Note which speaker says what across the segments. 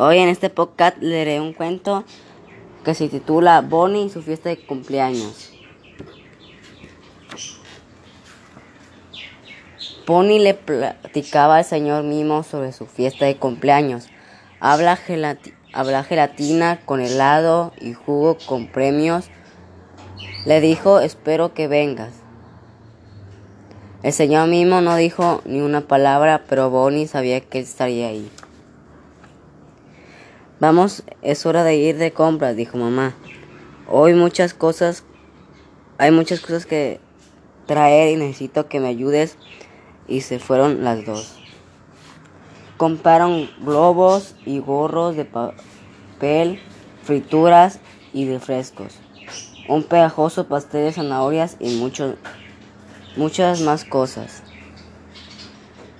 Speaker 1: Hoy en este podcast leeré un cuento que se titula Bonnie y su fiesta de cumpleaños. Bonnie le platicaba al señor Mimo sobre su fiesta de cumpleaños. Habla, gelatina con helado y jugo con premios. Le dijo, espero que vengas. El señor Mimo no dijo ni una palabra, pero Bonnie sabía que estaría ahí. Vamos, es hora de ir de compras, dijo mamá. Hoy muchas cosas, hay muchas cosas que traer y necesito que me ayudes. Y se fueron las dos. Compraron globos y gorros de papel, frituras y refrescos. Un pegajoso pastel de zanahorias y muchas más cosas.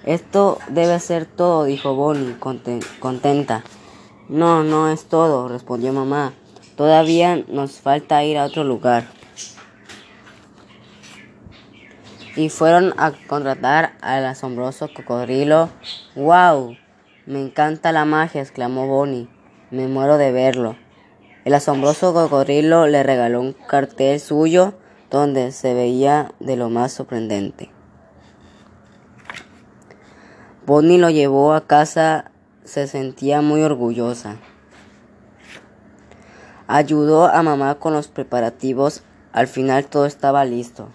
Speaker 1: Esto debe ser todo, dijo Bonnie, contenta. No, no es todo, respondió mamá. Todavía nos falta ir a otro lugar. Y fueron a contratar al asombroso cocodrilo. ¡Wow! Me encanta la magia, exclamó Bonnie. Me muero de verlo. El asombroso cocodrilo le regaló un cartel suyo donde se veía de lo más sorprendente. Bonnie lo llevó a casa se sentía muy orgullosa. Ayudó a mamá con los preparativos. Al final todo estaba listo.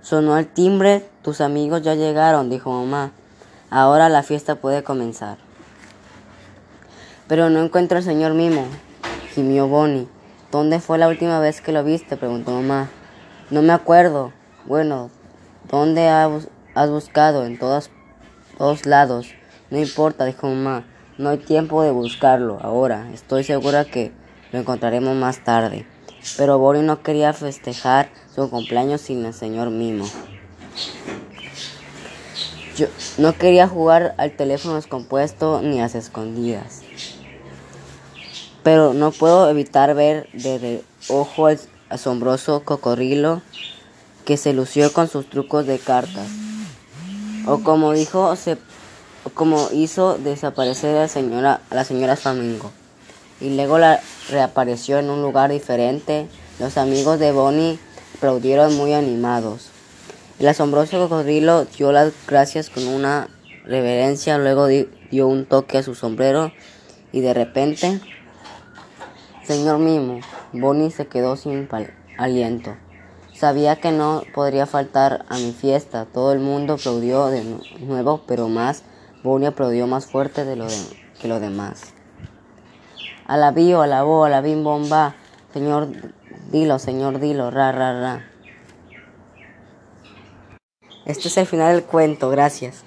Speaker 1: Sonó el timbre. Tus amigos ya llegaron, dijo mamá. Ahora la fiesta puede comenzar. Pero no encuentro al señor Mimo, gimió Bonnie. ¿Dónde fue la última vez que lo viste? preguntó mamá. No me acuerdo. Bueno, ¿dónde has buscado? En todos lados. No importa, dijo mamá. No hay tiempo de buscarlo ahora. Estoy segura que lo encontraremos más tarde. Pero Bonnie no quería festejar su cumpleaños sin el señor Mimo. Yo no quería jugar al teléfono descompuesto ni a las escondidas. Pero no puedo evitar ver de ojo al asombroso cocodrilo que se lució con sus trucos de cartas. O como dijo, se como hizo desaparecer a la señora, a la señora Flamingo. Y luego la reapareció en un lugar diferente. Los amigos de Bonnie aplaudieron muy animados. El asombroso cocodrilo dio las gracias con una reverencia, luego dio un toque a su sombrero y de repente, señor Mimo, Bonnie se quedó sin aliento. Sabía que no podría faltar a mi fiesta. Todo el mundo aplaudió de nuevo, pero más Bonnie aplaudió más fuerte de lo que los demás. Alabío, alabó, alabín bomba. Señor, dilo, señor, dilo, ra, ra, ra. Este es el final del cuento, gracias.